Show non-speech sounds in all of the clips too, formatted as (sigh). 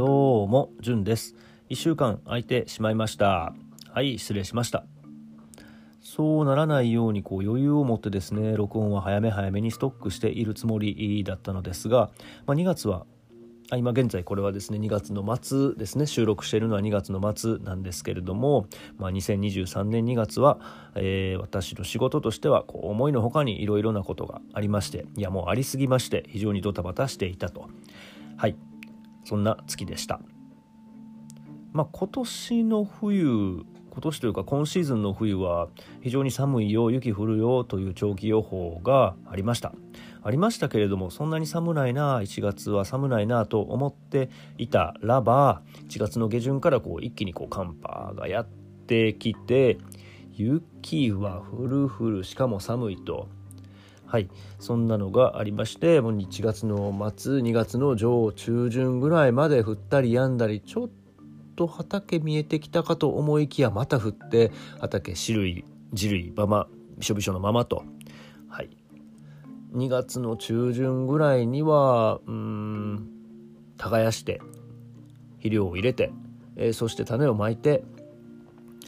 どうも、じゅんです。1週間空いてしまいました。はい、失礼しました。そうならないようにこう余裕を持ってですね、録音は早め早めにストックしているつもりだったのですが、まあ、2月は、今現在これはですね、2月の末ですね、収録しているのは2月の末なんですけれども、まあ、2023年2月は、えー私の仕事としてはこう思いのほかにいろいろなことがありまして、いやもうありすぎまして、非常にドタバタしていたと。はい、そんな月でした。まあ、今年の冬今年というか今シーズンの冬は非常に寒いよ雪降るよという長期予報がありましたありましたけれどもそんなに寒ないな1月は寒ないなと思っていたらば1月の下旬からこう一気にこう寒波がやってきて雪は降る降るしかも寒いと。はい、そんなのがありましてもう1月の末2月の上中旬ぐらいまで降ったりやんだりちょっと畑見えてきたかと思いきやまた降って畑汁い汁いままびしょびしょのままと、はい、2月の中旬ぐらいにはうん耕して肥料を入れて、えーそして種をまいて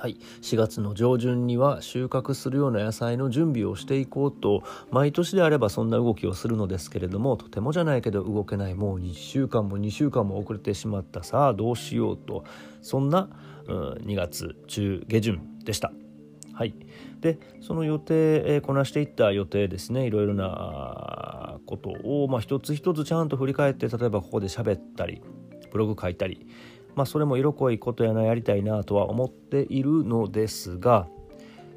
はい、4月の上旬には収穫するような野菜の準備をしていこうと毎年であればそんな動きをするのですけれどもとてもじゃないけど動けないもう1週間も2週間も遅れてしまったさあどうしようとそんな、うん、2月中下旬でした。はい、でその予定、えこなしていった予定ですね。いろいろなことを、まあ、一つ一つちゃんと振り返って例えばここで喋ったりブログ書いたりまあ、それも色濃いことやなやりたいなとは思っているのですが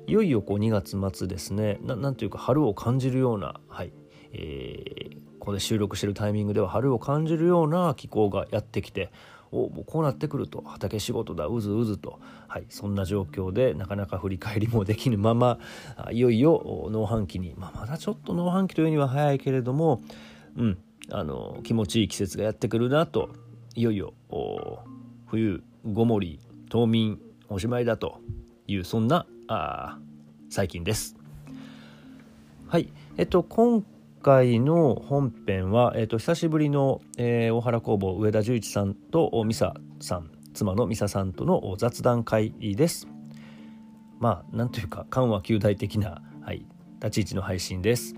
いよいよこう2月末ですね。ななんていうか春を感じるような、はい。えーここで収録してるタイミングでは春を感じるような気候がやってきておもうこうなってくると畑仕事だうずうずと、はい、そんな状況でなかなか振り返りもできぬままいよいよ農飯期に、まあ、まだちょっと農飯期というには早いけれども、うん、あの気持ちいい季節がやってくるなといよいよ冬ごもり冬眠おしまいだというそんなあ最近です。はいえっと今回の本編は、えっと、久しぶりの、えー大原工房上田十一さんとお美沙さん妻の美沙さんとのお雑談会です。まあなんというか緩和球大的な、はい、立ち位置の配信です。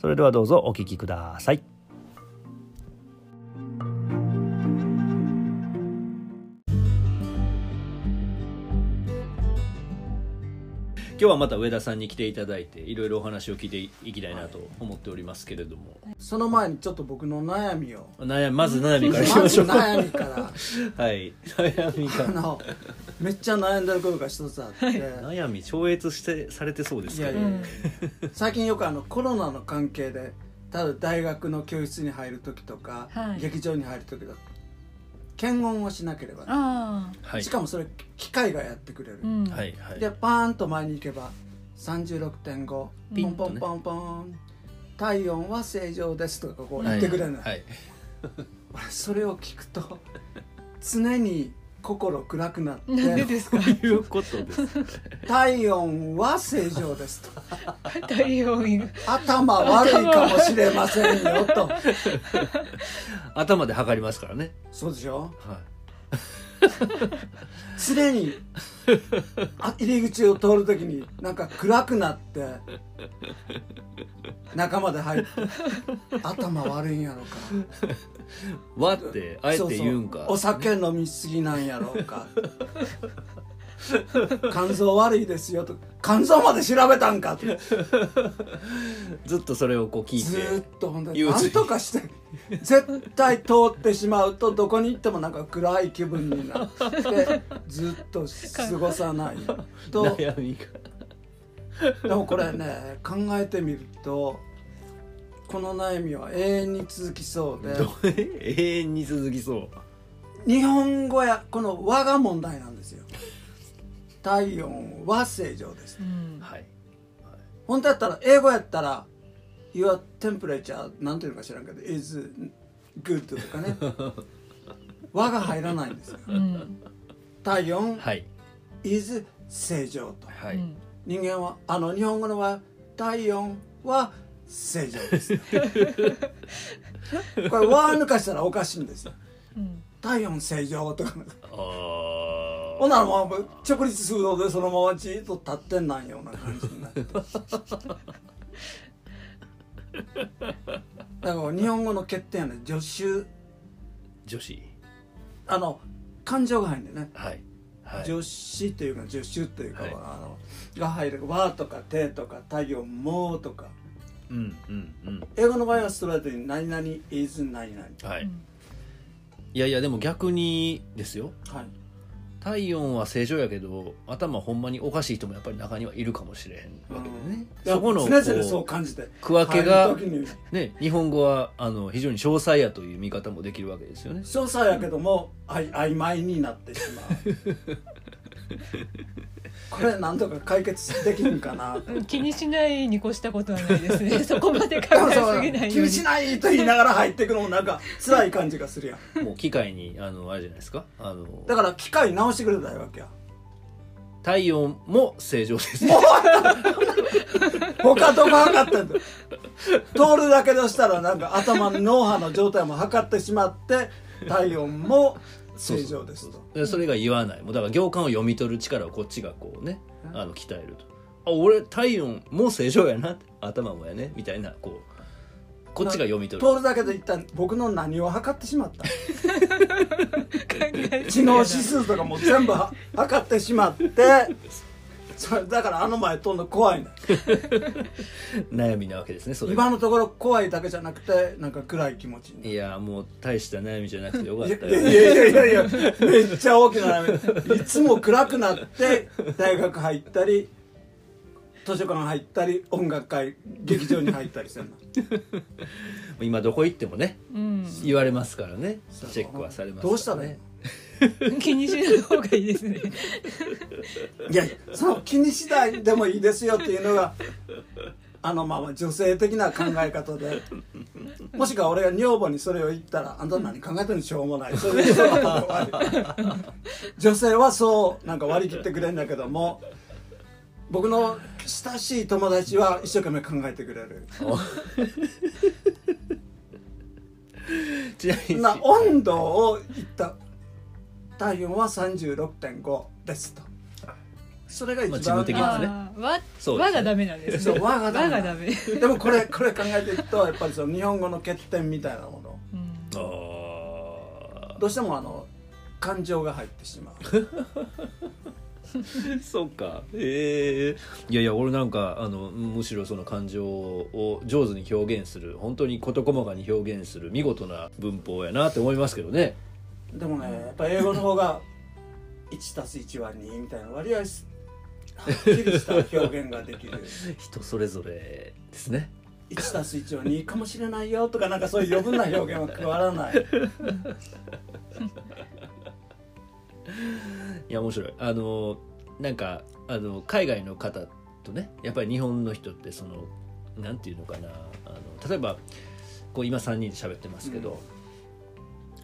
それではどうぞお聞きください。今日はまた上田さんに来ていただいていろいろお話を聞いていきたいなと思っておりますけれども、その前にちょっと僕の悩みを。悩みまず悩みからいきましょう。悩みから。(laughs) はい。悩みかあのめっちゃ悩んでることが一つあって。悩み超越してされてそうですけど。いやいやいや。最近よくあのコロナの関係でただ大学の教室に入る時とか、はい。劇場に入る時とか検温をしなければなあはい。しかもそれ機械がやってくれる、でパーンと前に行けば36.5ポンポンポンポン。体温は正常ですとかこう言ってくれるの、はい。(laughs) 俺それを聞くと常に心暗くなっなんでてですか？ということです体温は正常ですと。太陽が頭悪いかもしれませんよと。頭で測りますからね。そうでしょ？は常にあ入り口を通るときになんか暗くなって中まで入って頭悪いんやろか。(laughs) いわってあえて言うんか。お酒飲みすぎなんやろうか (laughs) 肝臓悪いですよと。肝臓まで調べたんか。とずっとそれをこう聞いずーってと本当に。憂鬱何とかして。絶対通ってしまうとどこに行ってもなんか暗い気分になってずっと過ごさない。と。悩みが。でもこれね考えてみるとこの悩みは永遠に続きそうで。ど (laughs) 永遠に続きそう。日本語やこの和が問題なんですよ体温は正常です。うん。はい。本当やったら英語やったら Your temperature なんていうのか知らんけど is good とかね。(laughs) 和が入らないんですよ。うん。体温はい。is 正常と。はい。うん。人間はあの日本語のは体温は正常です。(laughs) これ輪抜かしたらおかしいんですよ。うん。体温正常とか。あほんならもう直立するのでそのままじーっと立ってんなんような感じになって。だから日本語の欠点はね助手女子。あの感情が入るんでね。はい。はい。助詞というか助手というかは、はい。あのが入る「わ」とか「て」とか「太陽」「も」とか。うんうんうん。英語の場合はストレートに「何々 is 何々」はい。いやいやでも逆にですよ。はい体温は正常やけど頭ほんまにおかしい人もやっぱり中にはいるかもしれへんわけでね、いやそこの区分けがね日本語はあの非常に詳細やという見方もできるわけですよね。詳細やけどもあい曖昧になってしまう (laughs) これなんとか解決できるんかな。うん気にしないに越したことはないですね。(laughs) そこまで考えそうすぎない気ように。にしないと言いながら入っていくのもなんか辛い感じがするやん。もう機械にあのあれじゃないですか？あのだから機械直してくれたいわけや。体温も正常です。もう他どこ測ってんだ通るだけでしたらなんか頭の脳波の状態も測ってしまって体温も正常ですと。でそれが言わない。もうだから行間を読み取る力をこっちがこうねあの鍛えると。あ俺体温も正常やな。頭もやね。みたいなこうこっちが読み取る。通るだけで一旦僕の何を測ってしまった？(laughs) 知能指数とかも全部は測ってしまって (laughs) それだからあの前通るの怖いね。(laughs) 悩みなわけですねそれ今のところ怖いだけじゃなくてなんか暗い気持ちに。いやもう大した悩みじゃなくてよかいったよ。やいやいやいやいやめっちゃ大きな悩み。いつも暗くなって大学入ったり図書館入ったり音楽会劇場に入ったりしてるの。(laughs) 今どこ行ってもねうん。言われますからね。チェックはされますからね。どうしたらいいの？(laughs) 気にしない方がいいですね。(laughs) いやその気にしないでもいいですよっていうのが (laughs) あのまあまあ女性的な考え方で。もしくは俺が女房にそれを言ったら「あんた何考えてるの？しょうもない」それでその後で終わり女性はそうなんか割り切ってくれるんだけども僕の親しい友達は一生懸命考えてくれる。な温度を言った体温は36.5ですと。それが一まあ的なね。和そうですね。和がダメなんですそう和がダメダメ。でもこれこれ考えていくとやっぱりその日本語の欠点みたいなもの。うん。あどうしてもあの感情が入ってしまう。ー (laughs) そうか。ええいやいや俺なんかあのむしろその感情を上手に表現する本当に事細かに表現する見事な文法やなって思いますけどねでもねやっぱ英語の方が1たす1は2みたいな割合すはっきりした表現ができる。(laughs) 人それぞれですね。1たす1は2かもしれないよとかなんかそういう余分な表現は加わらない。(laughs) いや面白い。あのなんかあの海外の方とねやっぱり日本の人ってそのなんていうのかなあの例えばこう今3人で喋ってますけど、うん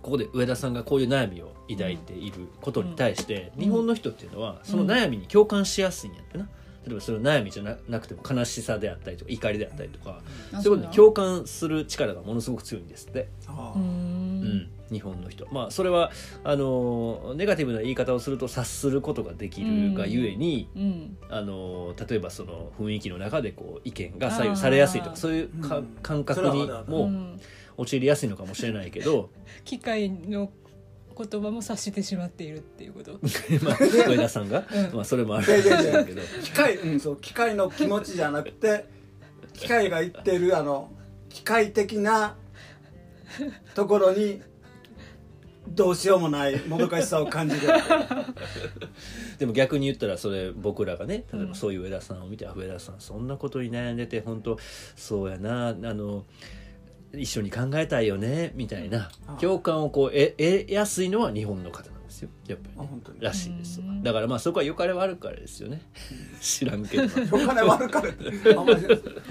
ここで上田さんがこういう悩みを抱いていることに対して、うん。日本の人っていうのはその悩みに共感しやすいんやってな。例えばそれは悩みじゃななくても悲しさであったりとか怒りであったりとか、あそういうことに共感する力がものすごく強いんですって。あうん。ん、日本の人。まあそれはあのネガティブな言い方をすると察することができるがゆえに、うん。あの例えばその雰囲気の中でこう意見が左右されやすいとかそういうか、うん。感覚にもうん陥りやすいのかもしれないけど、(laughs) 機械の言葉も察してしまっているっていうこと。(laughs) まあ、上田さんが、うん。まあ、それもあるかもしれないけど。機械うんそう機械の気持ちじゃなくて機械が言ってるあの機械的なところにどうしようもないもどかしさを感じる。(laughs) でも逆に言ったらそれ僕らがね例えうん。ばそういう上田さんを見て、あ上田さんそんなことに悩んでて本当そうやな。あの一緒に考えたいよねみたいな共感をこう得得やすいのは日本の方なんですよ。やっぱり、ね。らしいですだからまあそこは良かれ悪かれですよね。知らんけど。(laughs) お金悪かれって。あんまり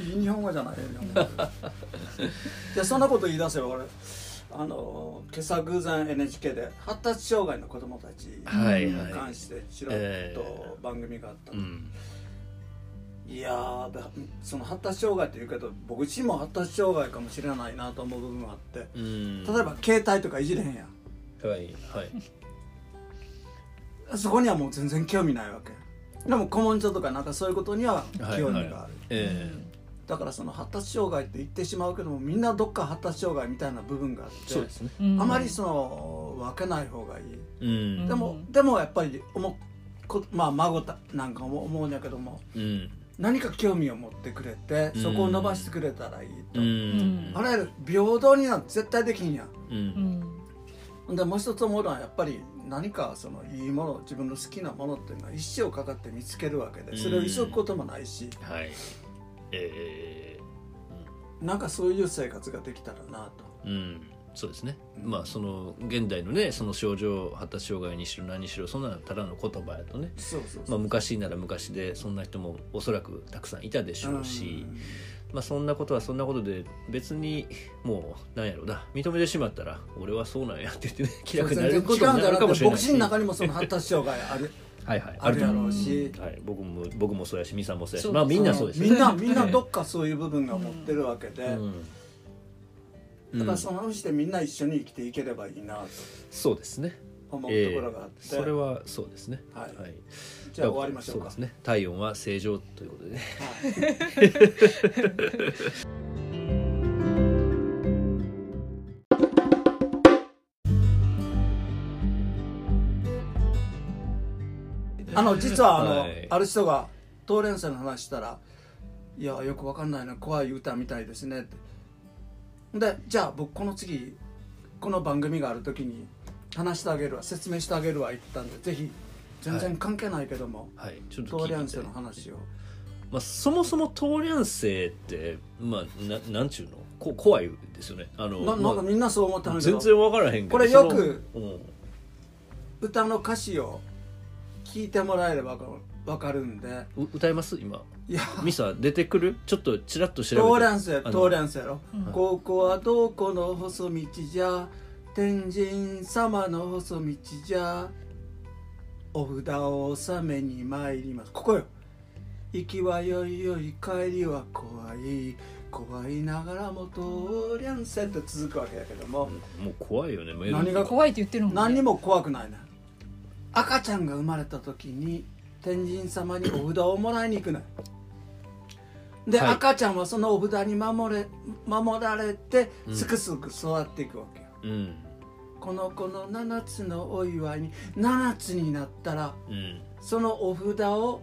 いい日本語じゃないよ日本語じゃあそんなこと言い出せば俺あの今朝偶然 NHK で発達障害の子どもたちはいにはい。関してちらっと番組があったの、うん。いやーだその発達障害って言うけど僕自身も発達障害かもしれないなと思う部分があってうん。例えば携帯とかいじれへんやん。はいはい。そこにはもう全然興味ないわけ。でも古文書とかなんかそういうことには興味がある、はいはいえ。だからその発達障害って言ってしまうけどもみんなどっか発達障害みたいな部分があっえてそうですね。うんあまりその分けない方がいい、うん。でもでもやっぱり思うこまあ孫たなんかも思うんやけどもうん何か興味を持ってくれてそこを伸ばしてくれたらいいと、うん。うん。あらゆる平等になんて絶対できんやん。うん。うんでもう一つ思うのはやっぱり何かそのいいもの自分の好きなものっていうのは一生かかって見つけるわけでそれを急ぐこともないし、はい。えなんかそういう生活ができたらなと。えうんそうですね、うんまあその現代のねその症状発達障害にしろ何にしろそんなのただの言葉やとね。まあ、昔なら昔でそんな人もおそらくたくさんいたでしょうし、まあ、そんなことはそんなことで別にもうなんやろうな。認めてしまったら俺はそうなんやって言ってね気楽になれることになるかもしれないし。僕自身の中にもその発達障害ある。はいはい。あるやろうし、うはい、僕も僕もそうやしみさんもそうやし。まあみんなそうですみんなねみんなどっっかそういう部分が持ってるわけで、うんだからそのふうにしてみんな一緒に生きていければいいなと。そうですね。思うところがあって、それはそうですね。はい。はい、じゃあ終わりましょうか。そうですね。体温は正常ということでね。はい。(laughs) あの実はあの、はい。ある人が東連生の話したら「いやよくわかんないな怖い歌みたいですね」ってでじゃあ僕この次この番組がある時に話してあげるわ説明してあげるわ言ったんでぜひ全然関係ないけども、はい。ちょっと聞いて。みたい東連生の話を。まあ、そもそもトーリャン生ってまあななんちゅうの？こ怖いですよね。あのななんかまみんなそう思ってあはるけど。全然分からへんけど。これよく歌の歌詞を聞いてもらえればわかるんで。う歌います？今。いや。ミサ出てくる？ちょっとチラッと調べて。東蘭生あの。東蘭生やろ、うん。ここはどこの細道じゃ？天神様の細道じゃ？お札を納めに参ります。ここよ。行きはよいよい帰りは怖い。怖いながらも東蘭生って続くわけやけども、もう怖いよね。何が怖いって言ってるもんね。何にも怖くないね。赤ちゃんが生まれた時に天神様にお札をもらいに行くのよ。で、はい。赤ちゃんはそのお札に守れ守られてうん。すくすく育っていくわけよ、うん。この子の7つのお祝いに7つになったらうん。そのお札を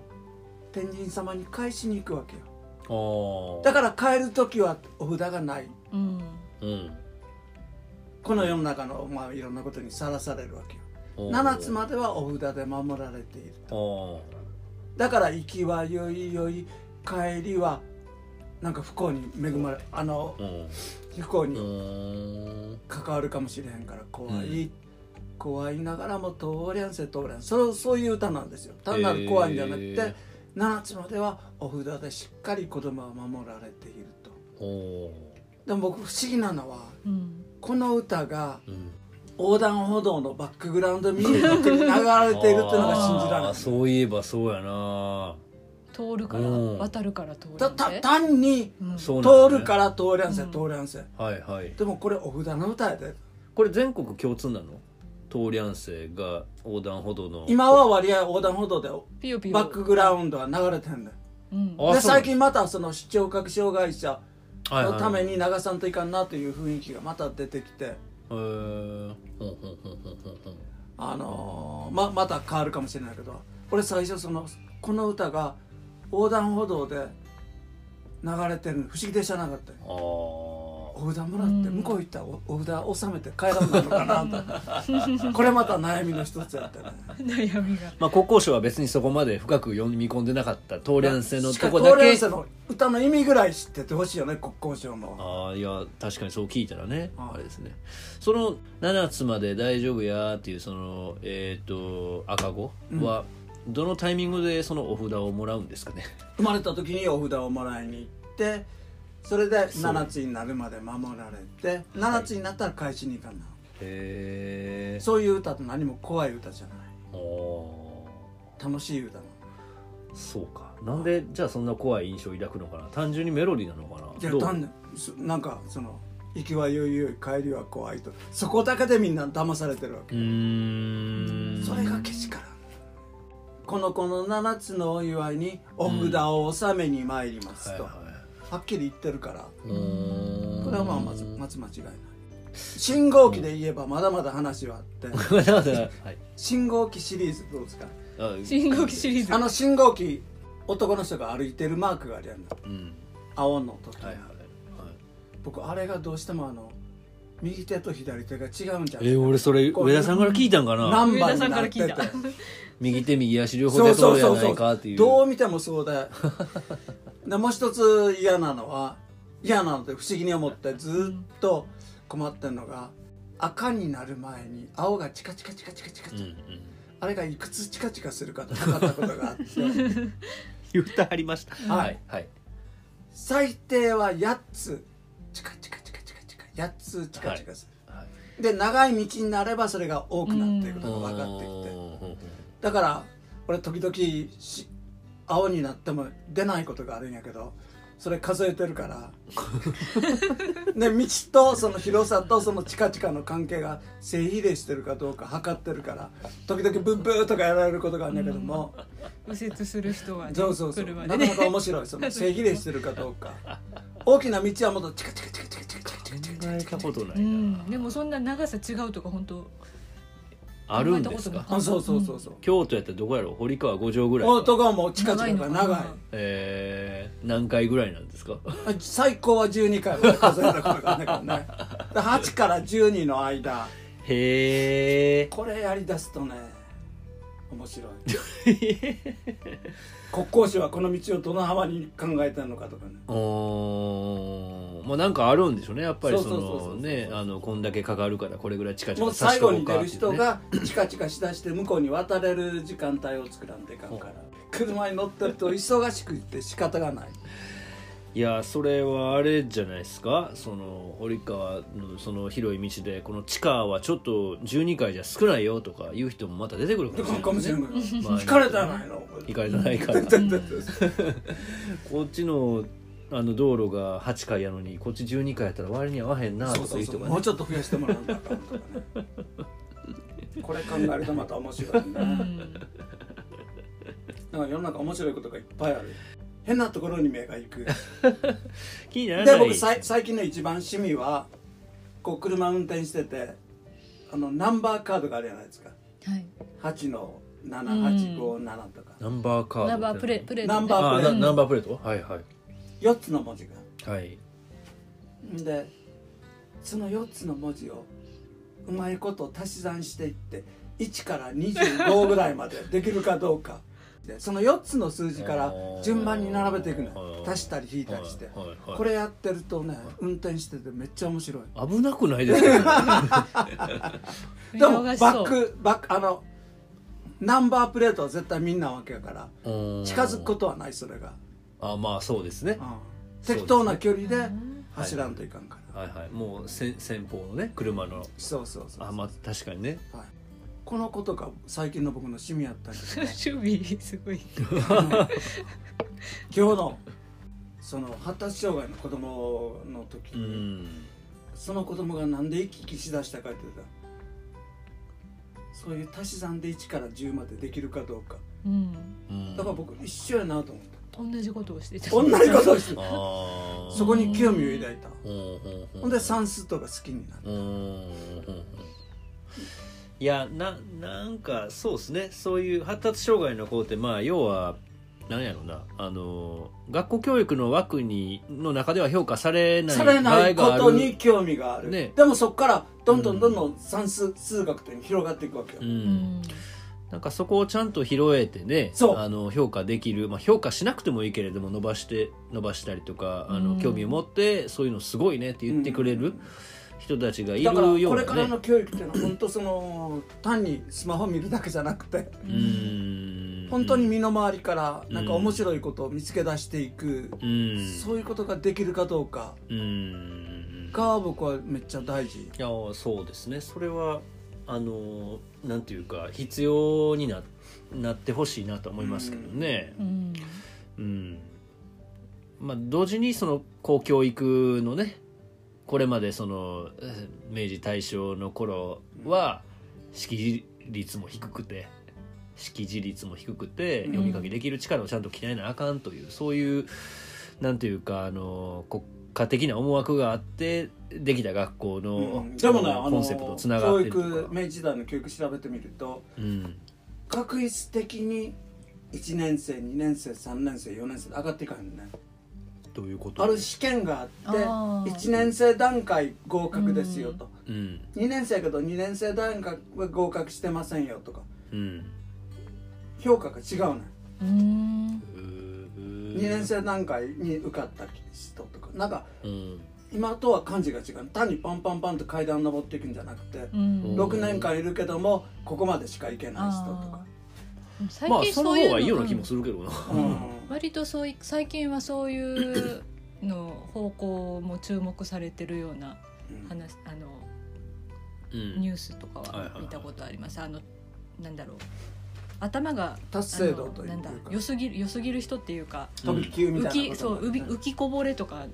天神様に返しに行くわけよ。だから帰る時はお札がない。うん。うん。この世の中の、まあ、いろんなことにさらされるわけよ7つまではお札で守られているあー。だから行きはよいよい帰りはなんか不幸に恵まれあの不幸に関わるかもしれへんから怖い、うん。怖いながらも通りゃんせ通りゃん。そうそういう歌なんですよ。単なる怖いんじゃなくて、へー。7つまではお札でしっかり子供は守られていると。でも僕不思議なのはうん。この歌がうん横断歩道のバックグラウンドミュージックに流れているっていうのが信じられない。そういえばそうやな。通るからうん。渡るから通る単に通るから通りゃんせうん。通りゃんせはいはい。でもこれお札の歌やで。これ全国共通なの？通りゃん生が横断歩道の。今は割合横断歩道でピヨピヨ。バックグラウンドは流れてんねん。うん。で最近またその視聴覚障害者はいはいのために流さんといかんなという雰囲気がまた出てきてへー。ほんほんほんほんほんほんあのーままた変わるかもしれないけど俺最初そのこの歌が横断歩道で流れてるの不思議でしゃなかったよお札もらって向こう行ったらおお札納めて帰らんなのかなと。(laughs) これまた悩みの一つやったね。悩みが。まあ国交省は別にそこまで深く読み込んでなかった通りゃん生のとこだけ。東連生の歌の意味ぐらい知っててほしいよね国交省もああいや確かにそう聞いたらね。あれですね。その7つまで大丈夫やっていうそのえっ、と赤子はどのタイミングでそのお札をもらうんですかね、生まれた時にお札をもらいに行ってそれでそう。7つになるまで守られて7つになったら返しに行かな、へえそういう歌と何も怖い歌じゃない。お楽しい歌なの。そうか。なんでじゃあそんな怖い印象を抱くのかな。単純にメロディーなのかな。いや単なんかその行きはよいよい帰りは怖いと。そこだけでみんな騙されてるわけ。うーん。それがけしからん。この子の7つのお祝いにお札を納めに参りますと、はいはいはっきり言ってるから。うーん。これはまあまずまず間違いない。信号機で言えばまだまだ話はあって。(laughs) まだまだはい。信号機シリーズどうですか？あ信号機シリーズ。あの信号機男の人が歩いてるマークがあるやんな。うん。青の時、はいはいはい。僕あれがどうしてもあの右手と左手が違うんじゃないかえー、俺それ上田さんから聞いたんかな？何番上田さんになってて。から聞いた。右手右足両方そう出そう。じゃそうそうそうないかっていう。どう見てもそうで (laughs) でもう一つ嫌なのは嫌なので不思議に思ってずっと困ってんのが赤になる前に青がチカチカチカチカチカチカ、うんうんあれがいくつチカチカするかと測ったことがあって言ってありましたはいはい最低は8つチカチカチカチカチカ8つチカチカする、はいで長い道になればそれが多くなっていくことが分かってきてだから俺時々し青になっても出ないことがあるんやけどそれ数えてるから。(laughs) で道とその広さとそのチカチカの関係が正比例してるかどうか測ってるから時々ブンブーとかやられることがあるんだけども、右折する人はねそうそうそう。ね。なかなか面白い。その正比例してるかどうか。大きな道はもっとチカチカチカチカチカチカチカチカチ考えカチカたことなういなんでもそんな長さ違うとか本当あるんですか？あそうそうそうそう。京都やったらどこやろ？堀川五条ぐらいか。男はもうチカチカが長い。えー、何回ぐらいなんですか？最高は12回。まで数えたことがあるんだけどねで8から12の間。へえこれやりだすとね面白い。(laughs) 国交省はこの道をどの幅に考えてるのかとかね。おまあなんかあるんでしょうねやっぱりそのねあのこんだけかかるからこれぐらいチカチもうカさせ最後に出る人がチカチカしだして向こうに渡れる時間帯を作らんといかんから。車に乗ってると忙しくって仕方がない。いやそれはあれじゃないですか。その堀川のその広い道でこの地下はちょっと12回じゃ少ないよとかいう人もまた出てくるかもしれない、かもしれないまかれたらないの行かれてないから (laughs) (laughs) こっちのあの道路が8回やのにこっち12回やったら割に合わへんなとかいう人がねそう。もうちょっと増やしてもらう。んだからとかねこれ考えるとまた面白いね。うん。だから世の中面白いことがいっぱいある。変なところに目が行く。(laughs) 気にならない。で僕さい最近の一番趣味はこう車運転しててあのナンバーカードがあるじゃないですか。はい。8の7857とか、ナンバーカードナンバープレプレートね。ナンバーあプレート。なナンバープレート？はいはい4つの文字が。はい。でその4つの文字をうまいこと足し算していって1から25ぐらいまでできるかどうか。(laughs) でその4つの数字から順番に並べていくのよ。足したり引いたりして。はい。はい。はい。これやってるとね運転しててめっちゃ面白い。危なくないですか、(laughs) でもバックバックあのナンバープレートは絶対みんなわけやからうん。近づくことはないそれが、あまあそうですね。うん。適当な距離で走らんといかんから、はいはい。もう先先方のね車の。そうそうそうあまあ確かにね。はい、このことが最近の僕の趣味やったんですけど趣味すごい。(laughs) 今日のその発達障害の子供の時うに、ん。その子供がなんで行き来しだしたかって言ったらそういう足し算で1から10までできるかどうか。うん。うん。だから僕一緒やなと思った同じことをしてた。同じことをしてあー。そこに興味を抱いた。うんうんう。んほんで算数とか好きになった。うんうんうんいやななんかそうですね。そういう発達障害の子ってまあ要はなんやろうな。あの学校教育の枠にの中では評価されないされないこ場合がある。とに興味がある、ね。でもそこからどんどんどんどん算数、数学っていうのに広がっていくわけよ、ううんんなんかそこをちゃんと拾えてねそう。あの評価できる、まあ、評価しなくてもいいけれども伸ばして伸ばしたりとかあうん。の興味を持ってそういうのすごいねって言ってくれる人たちがいるようなね。これからの教育っていうのは本当その単にスマホ見るだけじゃなくてうん。本当に身の回りからなんか面白いことを見つけ出していく、うん。そういうことができるかどうかうん。が僕はめっちゃ大事。いやそうですね。それはあのなんていうか必要にななってほしいなと思いますけどね、うん。うん。まあ同時にその公教育のねこれまでそのえー明治大正の頃は識字率も低くて識字率も低くてうん。読み書きできる力をちゃんと鍛えなあかんというそういうなんていうかあの国家的な思惑があってできた学校の、うん。でもねあのコンセプトつなが教ってると育か、明治時代の教育調べてみるとうん、確率的に1年生2年生3年生4年生で上がっていかへんねどういうこと？ある試験があってあー。1年生段階合格ですよと、うん。2年生やけど2年生段階は合格してませんよとか。うん。評価が違うねうーん2年生段階に受かった人とかなんかうん。今とは感じが違う。単にパンパンパンと階段登っていくんじゃなくて、うん。6年間いるけどもここまでしか行けない人とか。最まあその方近そういうのがいいような気もするけどな、うん。割とそうい最近はそういうの方向も注目されてるようなうん。話あのうん。ニュースとかは見たことあります。あのなんだろう頭が達成度というか。なんだ良すぎる良すぎる人っていうか飛び級みそう浮き浮きこぼれとか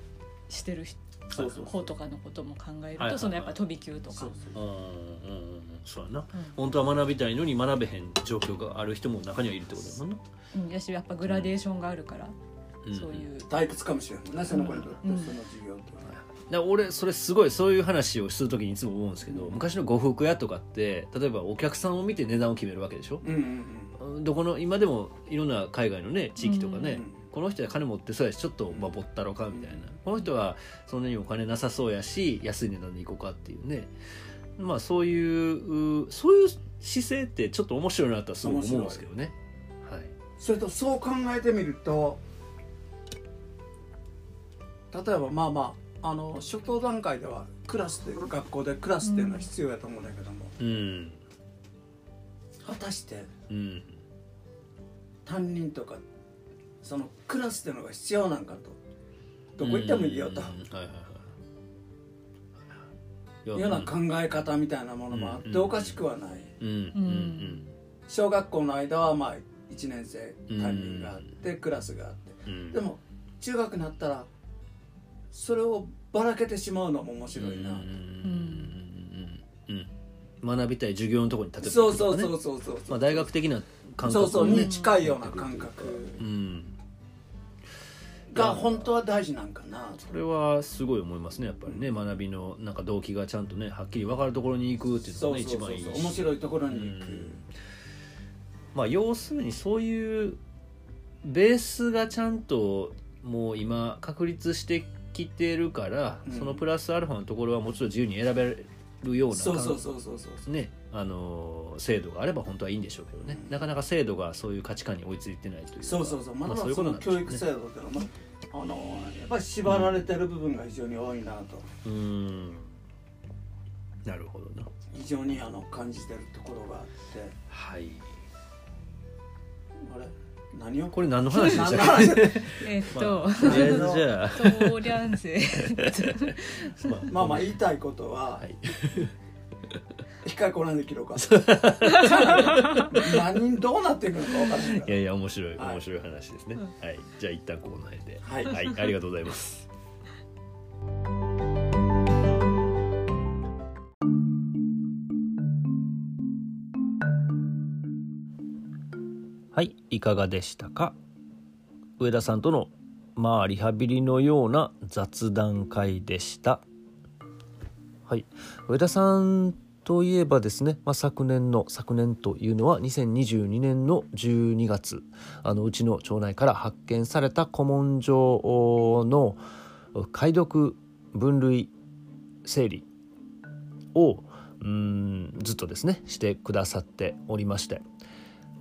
してる人そうそう方とかのことも考えるはいはいはいとそのやっぱ飛び級とか。そうそううんうんうん。そうやな。う本当は学びたいのに学べへん状況がある人も中にはいるってことだもんな、ん。うん。やしやっぱグラデーションがあるからうん。そういう。退屈かもしれないねその子にとってうん。その授業っていうのはだ俺それすごいそういう話をする時にいつも思うんですけど昔の呉服屋とかって例えばお客さんを見て値段を決めるわけでしょ？うんうんどこの今でもいろんな海外のね地域とかね、うんこの人は金持ってそうやしちょっとまあぼったろかみたいな。この人はそんなにお金なさそうやし安い値段で行こうかっていうね。まあそういううそういう姿勢ってちょっと面白いなとはすごい思うんですけどね。はい。それとそう考えてみると例えばまあまああの初等段階ではクラスで学校でクラスっていうのは必要やと思うんだけども、うん果たしてうん担任とかそのクラスっていうのが必要なんかと。どこ行ってもいいよと。ような考え方みたいなものもあっうん。ておかしくはない。小学校の間はまあ1年生担任があってクラスがあって。でも中学になったらそれをばらけてしまうのも面白いな。うん。学びたい授業のところに立ててそうそうそうそうそうまあ大学的な感覚そうそうに近いような感覚うんが本当は大事なんかなそれはすごい思いますねやっぱりね学びのなんか動機がちゃんとねはっきり分かるところに行くっていうのがね一番いいし面白いところに行くうんまあ要するにそういうベースがちゃんともう今確立してきてるから、うん。そのプラスアルファのところはもちろん自由に選べるようなそうそうそうそうそうねあの制度があれば本当はいいんでしょうけどね、うん。なかなか制度がそういう価値観に追いついてないというかそうそうそう。まだそういうそことなんでしょうね。の教育制度っていうのはまああのやっぱり縛られてる部分が非常に多いなと。うん。なるほどな。非常にあの感じてるところがあって。はい。あれ？何をこれ何の話でしたっけ？えっと、とりあえずじゃあ、まあまあまあ言いたいことは、はい。一回これで切ろうか何人どうなっていくのか分からないいやいや面白いはい。面白い話ですね。うん。はい、じゃあ一旦この辺で。はい。はい、ありがとうございますはいいかがでしたか？上田さんとのまあリハビリのような雑談会でした。はい上田さんといえばですね、まあ、昨年の昨年というのは2022年の12月あのうちの町内から発見された古文書の解読分類整理をうんずっとですねしてくださっておりまして。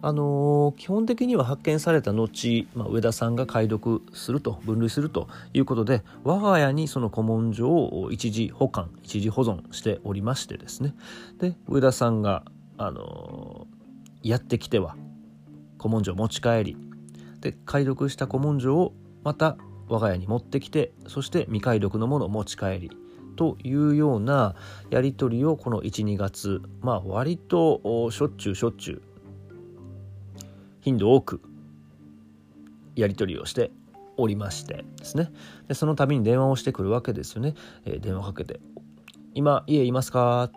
あのー基本的には発見された後、まあ、上田さんが解読すると分類するということで我が家にその古文書を一時保管一時保存しておりましてですね。で上田さんが、あのーやってきては古文書を持ち帰りで解読した古文書をまた我が家に持ってきてそして未解読のものを持ち帰りというようなやり取りをこの12月まあ割としょっちゅうしょっちゅう頻度多くやり取りをしておりましてですね。でその度に電話をしてくるわけですよね、えー電話かけて「今家いますか?」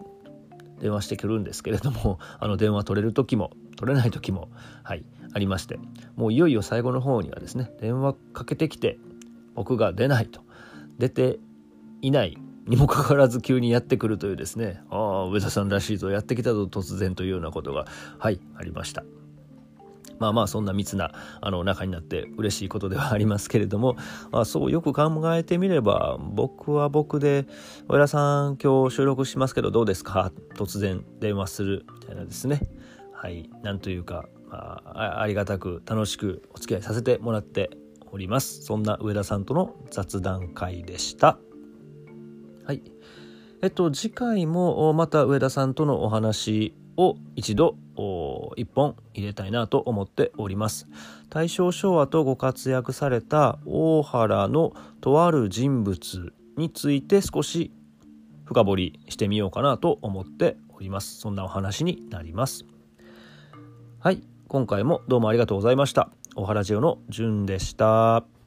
電話してくるんですけれども (laughs) あの電話取れる時も取れない時もはいありまして。もういよいよ最後の方にはですね電話かけてきて僕が出ないと。出ていないにもかかわらず急にやってくるというですねああ上田さんらしいぞやってきたぞ突然というようなことがはいありました。まあまあそんな密なあの仲になって嬉しいことではありますけれども、まあ、そうよく考えてみれば僕は僕で「上田さん今日収録しますけどどうですか?」突然電話するみたいなですね。はいなんというか、まあ、ありがたく楽しくお付き合いさせてもらっております。そんな上田さんとの雑談会でした。はい。えっと次回もまた上田さんとのお話を一度お一本入れたいなと思っております。大正昭和とご活躍された大原のとある人物について少し深掘りしてみようかなと思っております。そんなお話になります。はい今回もどうもありがとうございました。大原ジオのじゅんでした。